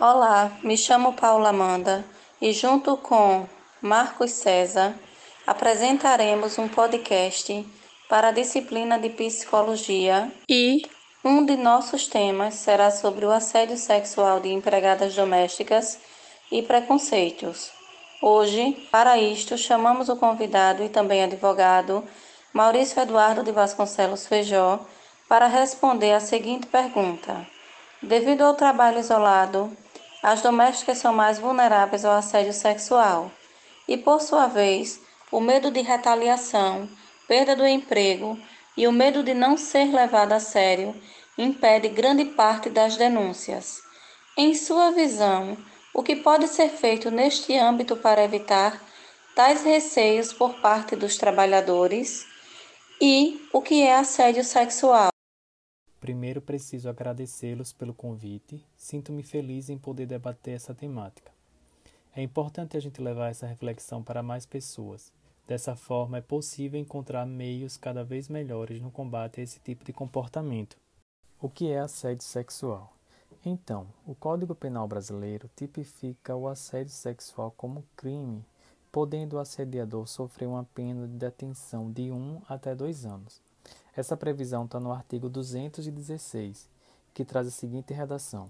Olá, me chamo Paula Amanda e, junto com Marcos César, apresentaremos um podcast para a disciplina de psicologia e um de nossos temas será sobre o assédio sexual de empregadas domésticas e preconceitos. Hoje, para isto, chamamos o convidado e também advogado Maurício Eduardo de Vasconcelos Feijó para responder a seguinte pergunta: Devido ao trabalho isolado, as domésticas são mais vulneráveis ao assédio sexual e, por sua vez, o medo de retaliação, perda do emprego e o medo de não ser levada a sério impede grande parte das denúncias. Em sua visão, o que pode ser feito neste âmbito para evitar tais receios por parte dos trabalhadores e o que é assédio sexual? Primeiro preciso agradecê-los pelo convite. Sinto-me feliz em poder debater essa temática. É importante a gente levar essa reflexão para mais pessoas. Dessa forma, é possível encontrar meios cada vez melhores no combate a esse tipo de comportamento. O que é assédio sexual? Então, o Código Penal brasileiro tipifica o assédio sexual como crime, podendo o assediador sofrer uma pena de detenção de 1 um até 2 anos. Essa previsão está no artigo 216, que traz a seguinte redação: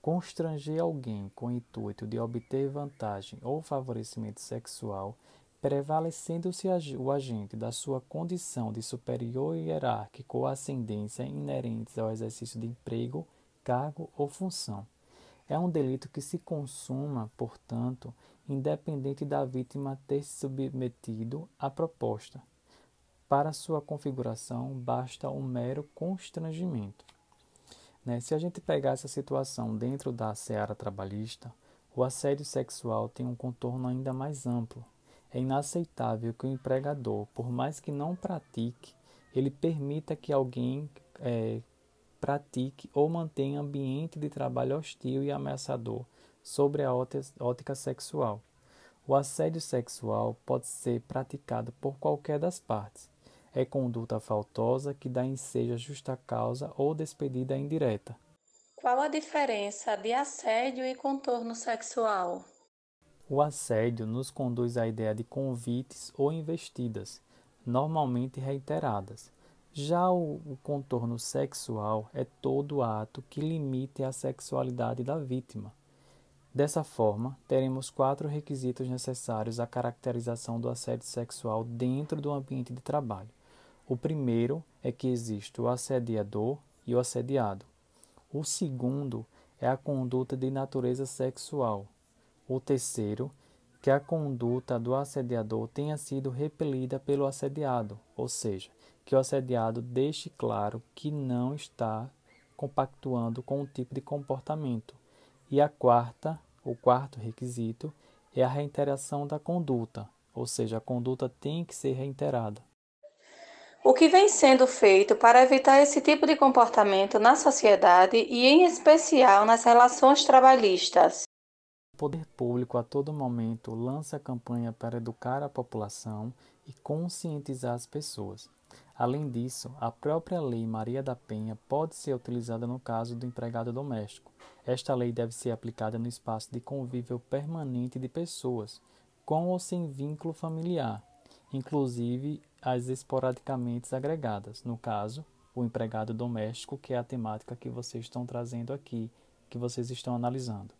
Constranger alguém com o intuito de obter vantagem ou favorecimento sexual, prevalecendo-se o agente da sua condição de superior hierárquico ou ascendência inerentes ao exercício de emprego, cargo ou função. É um delito que se consuma, portanto, independente da vítima ter se submetido à proposta. Para sua configuração, basta um mero constrangimento. Né? Se a gente pegar essa situação dentro da seara trabalhista, o assédio sexual tem um contorno ainda mais amplo. É inaceitável que o empregador, por mais que não pratique, ele permita que alguém é, pratique ou mantenha ambiente de trabalho hostil e ameaçador sobre a ótica sexual. O assédio sexual pode ser praticado por qualquer das partes, é conduta faltosa que dá ensejo a justa causa ou despedida indireta. Qual a diferença de assédio e contorno sexual? O assédio nos conduz à ideia de convites ou investidas, normalmente reiteradas. Já o, o contorno sexual é todo ato que limite a sexualidade da vítima. Dessa forma, teremos quatro requisitos necessários à caracterização do assédio sexual dentro do ambiente de trabalho. O primeiro é que existe o assediador e o assediado. O segundo é a conduta de natureza sexual. O terceiro, que a conduta do assediador tenha sido repelida pelo assediado, ou seja, que o assediado deixe claro que não está compactuando com o tipo de comportamento. E a quarta, o quarto requisito, é a reiteração da conduta, ou seja, a conduta tem que ser reiterada. O que vem sendo feito para evitar esse tipo de comportamento na sociedade e, em especial, nas relações trabalhistas? O poder público a todo momento lança campanha para educar a população e conscientizar as pessoas. Além disso, a própria Lei Maria da Penha pode ser utilizada no caso do empregado doméstico. Esta lei deve ser aplicada no espaço de convívio permanente de pessoas, com ou sem vínculo familiar, inclusive as esporadicamente agregadas, no caso, o empregado doméstico, que é a temática que vocês estão trazendo aqui, que vocês estão analisando.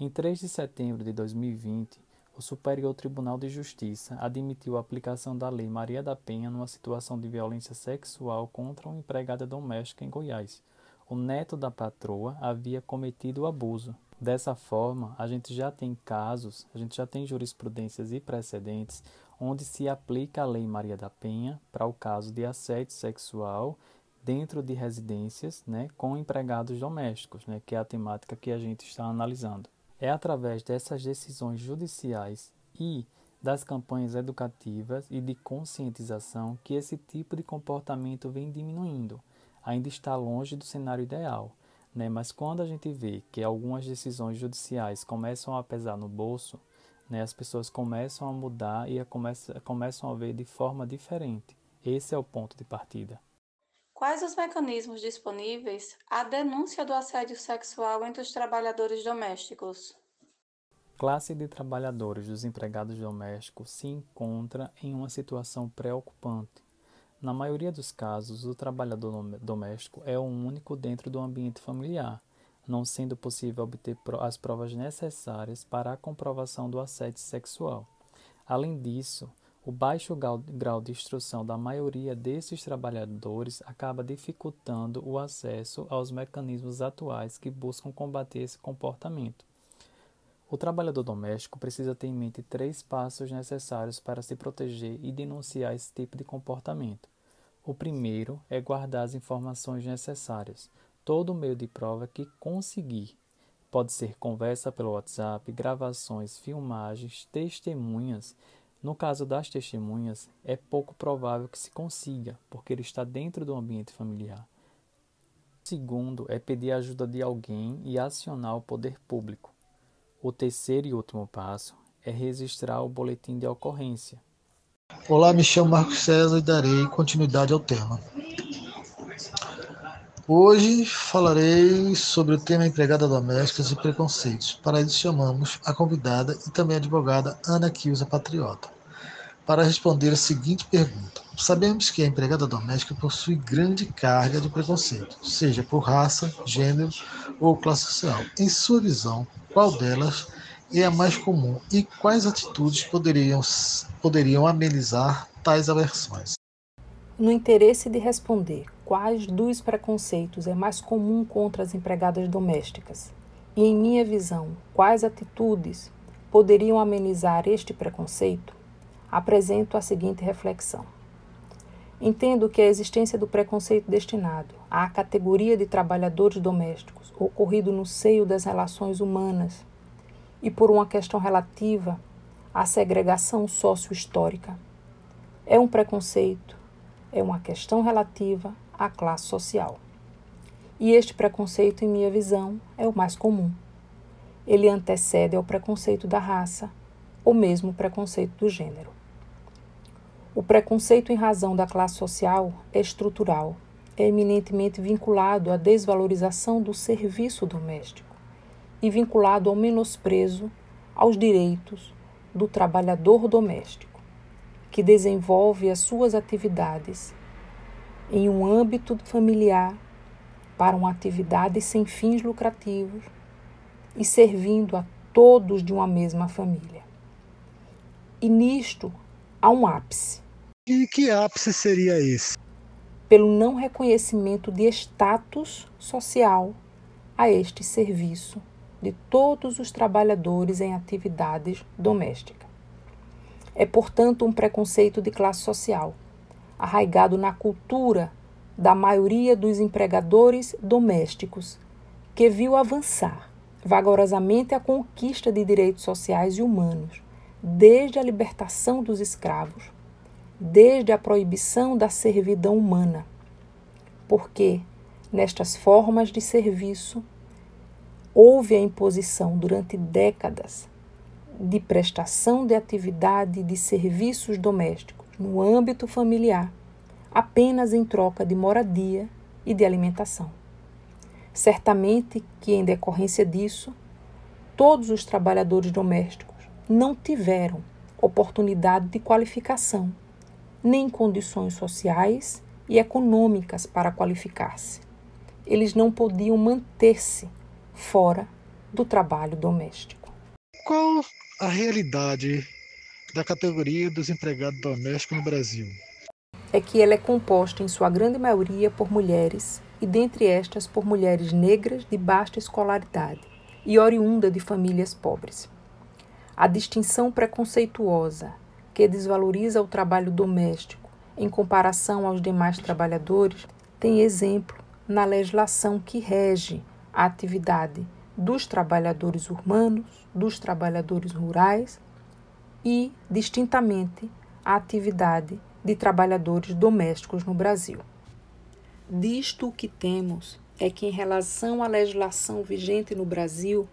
Em 3 de setembro de 2020, o Superior Tribunal de Justiça admitiu a aplicação da Lei Maria da Penha numa situação de violência sexual contra uma empregada doméstica em Goiás. O neto da patroa havia cometido o abuso. Dessa forma, a gente já tem casos, a gente já tem jurisprudências e precedentes onde se aplica a Lei Maria da Penha para o caso de assédio sexual dentro de residências né, com empregados domésticos, né, que é a temática que a gente está analisando. É através dessas decisões judiciais e das campanhas educativas e de conscientização que esse tipo de comportamento vem diminuindo. Ainda está longe do cenário ideal, né? mas quando a gente vê que algumas decisões judiciais começam a pesar no bolso, né, as pessoas começam a mudar e a começam, começam a ver de forma diferente. Esse é o ponto de partida. Quais os mecanismos disponíveis à denúncia do assédio sexual entre os trabalhadores domésticos? Classe de trabalhadores dos empregados domésticos se encontra em uma situação preocupante. Na maioria dos casos, o trabalhador doméstico é o único dentro do ambiente familiar, não sendo possível obter as provas necessárias para a comprovação do assédio sexual. Além disso, o baixo grau de instrução da maioria desses trabalhadores acaba dificultando o acesso aos mecanismos atuais que buscam combater esse comportamento. O trabalhador doméstico precisa ter em mente três passos necessários para se proteger e denunciar esse tipo de comportamento. O primeiro é guardar as informações necessárias, todo meio de prova que conseguir. Pode ser conversa pelo WhatsApp, gravações, filmagens, testemunhas no caso das testemunhas, é pouco provável que se consiga, porque ele está dentro do ambiente familiar. O segundo é pedir a ajuda de alguém e acionar o poder público. O terceiro e último passo é registrar o boletim de ocorrência. Olá, me chamo Marcos César e darei continuidade ao tema. Hoje falarei sobre o tema empregada domésticas e preconceitos. Para isso chamamos a convidada e também a advogada Ana Kilza Patriota para responder a seguinte pergunta. Sabemos que a empregada doméstica possui grande carga de preconceito, seja por raça, gênero ou classe social. Em sua visão, qual delas é a mais comum e quais atitudes poderiam, poderiam amenizar tais aversões? No interesse de responder quais dos preconceitos é mais comum contra as empregadas domésticas e, em minha visão, quais atitudes poderiam amenizar este preconceito, apresento a seguinte reflexão. Entendo que a existência do preconceito destinado à categoria de trabalhadores domésticos ocorrido no seio das relações humanas e por uma questão relativa à segregação sócio-histórica é um preconceito é uma questão relativa à classe social. E este preconceito, em minha visão, é o mais comum. Ele antecede ao preconceito da raça, ou mesmo o preconceito do gênero. O preconceito em razão da classe social é estrutural, é eminentemente vinculado à desvalorização do serviço doméstico e vinculado ao menosprezo aos direitos do trabalhador doméstico que desenvolve as suas atividades em um âmbito familiar para uma atividade sem fins lucrativos e servindo a todos de uma mesma família. E nisto há um ápice. E que ápice seria esse? Pelo não reconhecimento de status social a este serviço de todos os trabalhadores em atividades domésticas. É, portanto, um preconceito de classe social, arraigado na cultura da maioria dos empregadores domésticos, que viu avançar vagarosamente a conquista de direitos sociais e humanos, desde a libertação dos escravos, desde a proibição da servidão humana. Porque, nestas formas de serviço, houve a imposição durante décadas de prestação de atividade de serviços domésticos no âmbito familiar, apenas em troca de moradia e de alimentação. Certamente que, em decorrência disso, todos os trabalhadores domésticos não tiveram oportunidade de qualificação, nem condições sociais e econômicas para qualificar-se. Eles não podiam manter-se fora do trabalho doméstico. Qual a realidade da categoria dos empregados domésticos no Brasil? É que ela é composta, em sua grande maioria, por mulheres, e dentre estas por mulheres negras de baixa escolaridade e oriunda de famílias pobres. A distinção preconceituosa que desvaloriza o trabalho doméstico em comparação aos demais trabalhadores tem exemplo na legislação que rege a atividade dos trabalhadores urbanos, dos trabalhadores rurais e, distintamente, a atividade de trabalhadores domésticos no Brasil. Disto o que temos é que, em relação à legislação vigente no Brasil,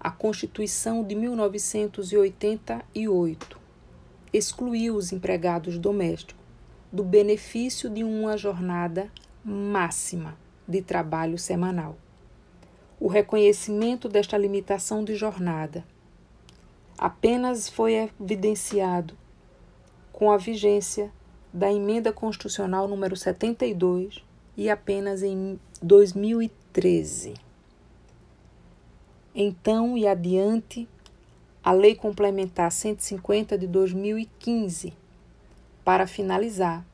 a Constituição de 1988 excluiu os empregados domésticos do benefício de uma jornada máxima de trabalho semanal. O reconhecimento desta limitação de jornada apenas foi evidenciado com a vigência da emenda constitucional número 72 e apenas em 2013. Então e adiante, a Lei Complementar 150 de 2015, para finalizar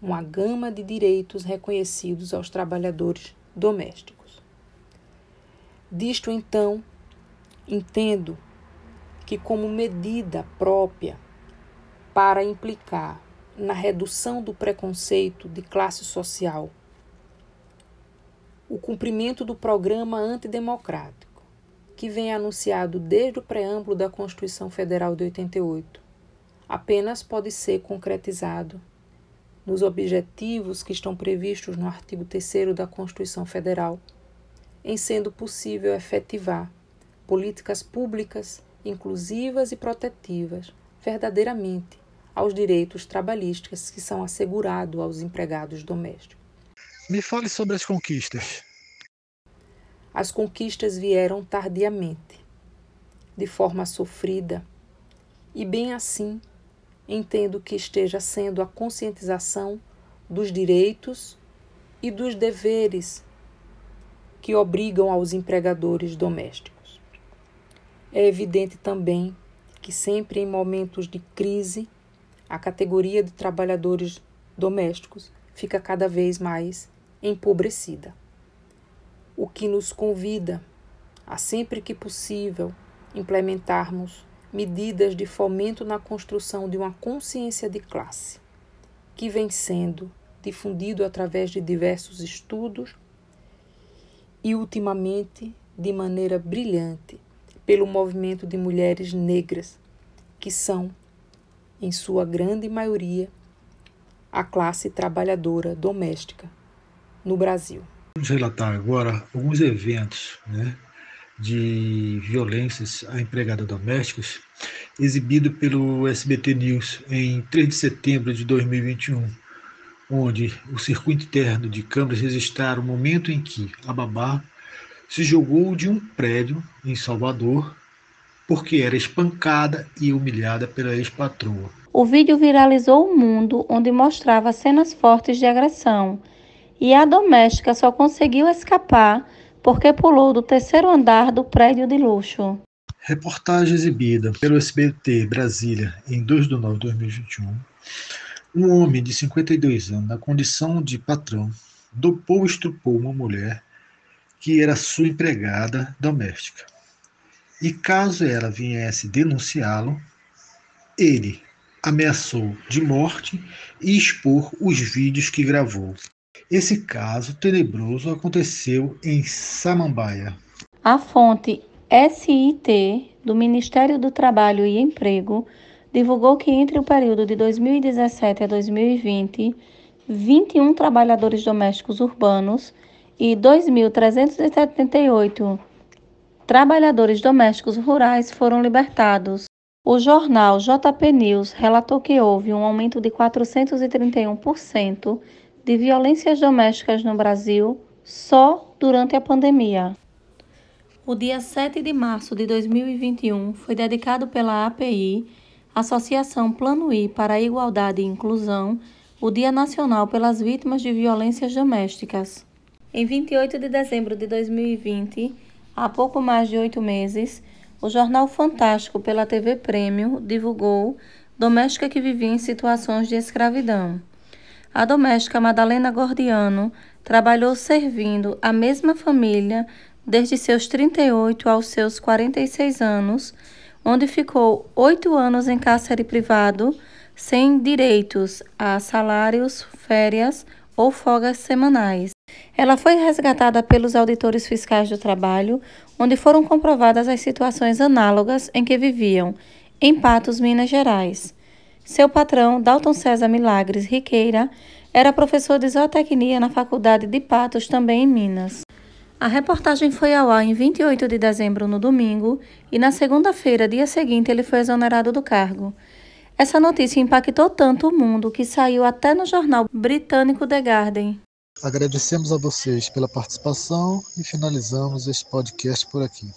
uma gama de direitos reconhecidos aos trabalhadores domésticos. Disto então, entendo que, como medida própria para implicar na redução do preconceito de classe social, o cumprimento do programa antidemocrático, que vem anunciado desde o preâmbulo da Constituição Federal de 88, apenas pode ser concretizado nos objetivos que estão previstos no artigo 3 da Constituição Federal, em sendo possível efetivar políticas públicas inclusivas e protetivas verdadeiramente aos direitos trabalhistas que são assegurados aos empregados domésticos. Me fale sobre as conquistas. As conquistas vieram tardiamente, de forma sofrida, e bem assim entendo que esteja sendo a conscientização dos direitos e dos deveres que obrigam aos empregadores domésticos. É evidente também que sempre em momentos de crise a categoria de trabalhadores domésticos fica cada vez mais empobrecida. O que nos convida a sempre que possível implementarmos medidas de fomento na construção de uma consciência de classe, que vem sendo difundido através de diversos estudos e, ultimamente, de maneira brilhante, pelo movimento de mulheres negras, que são em sua grande maioria, a classe trabalhadora doméstica no Brasil. Vamos relatar agora alguns eventos né, de violências a empregadas domésticas exibido pelo SBT News em 3 de setembro de 2021, onde o circuito interno de câmeras registraram o momento em que a babá se jogou de um prédio em Salvador porque era espancada e humilhada pela ex-patroa. O vídeo viralizou o mundo, onde mostrava cenas fortes de agressão, e a doméstica só conseguiu escapar porque pulou do terceiro andar do prédio de luxo. Reportagem exibida pelo SBT Brasília em 2 de nove de 2021. Um homem de 52 anos, na condição de patrão, dopou e estrupou uma mulher que era sua empregada doméstica e caso ela viesse denunciá-lo, ele ameaçou de morte e expor os vídeos que gravou. Esse caso tenebroso aconteceu em Samambaia. A fonte SIT do Ministério do Trabalho e Emprego divulgou que entre o período de 2017 a 2020, 21 trabalhadores domésticos urbanos e 2.378 trabalhadores domésticos rurais foram libertados. O jornal JP News relatou que houve um aumento de 431% de violências domésticas no Brasil só durante a pandemia. O dia 7 de março de 2021 foi dedicado pela API, Associação Plano I para a Igualdade e Inclusão, o Dia Nacional pelas Vítimas de Violências Domésticas. Em 28 de dezembro de 2020, Há pouco mais de oito meses, o jornal Fantástico pela TV Prêmio divulgou doméstica que vivia em situações de escravidão. A doméstica Madalena Gordiano trabalhou servindo a mesma família desde seus 38 aos seus 46 anos, onde ficou oito anos em cárcere privado, sem direitos a salários, férias ou folgas semanais. Ela foi resgatada pelos auditores fiscais do trabalho, onde foram comprovadas as situações análogas em que viviam, em Patos, Minas Gerais. Seu patrão, Dalton César Milagres Riqueira, era professor de zootecnia na Faculdade de Patos, também em Minas. A reportagem foi ao ar em 28 de dezembro, no domingo, e na segunda-feira, dia seguinte, ele foi exonerado do cargo. Essa notícia impactou tanto o mundo que saiu até no jornal britânico The Guardian. Agradecemos a vocês pela participação e finalizamos este podcast por aqui.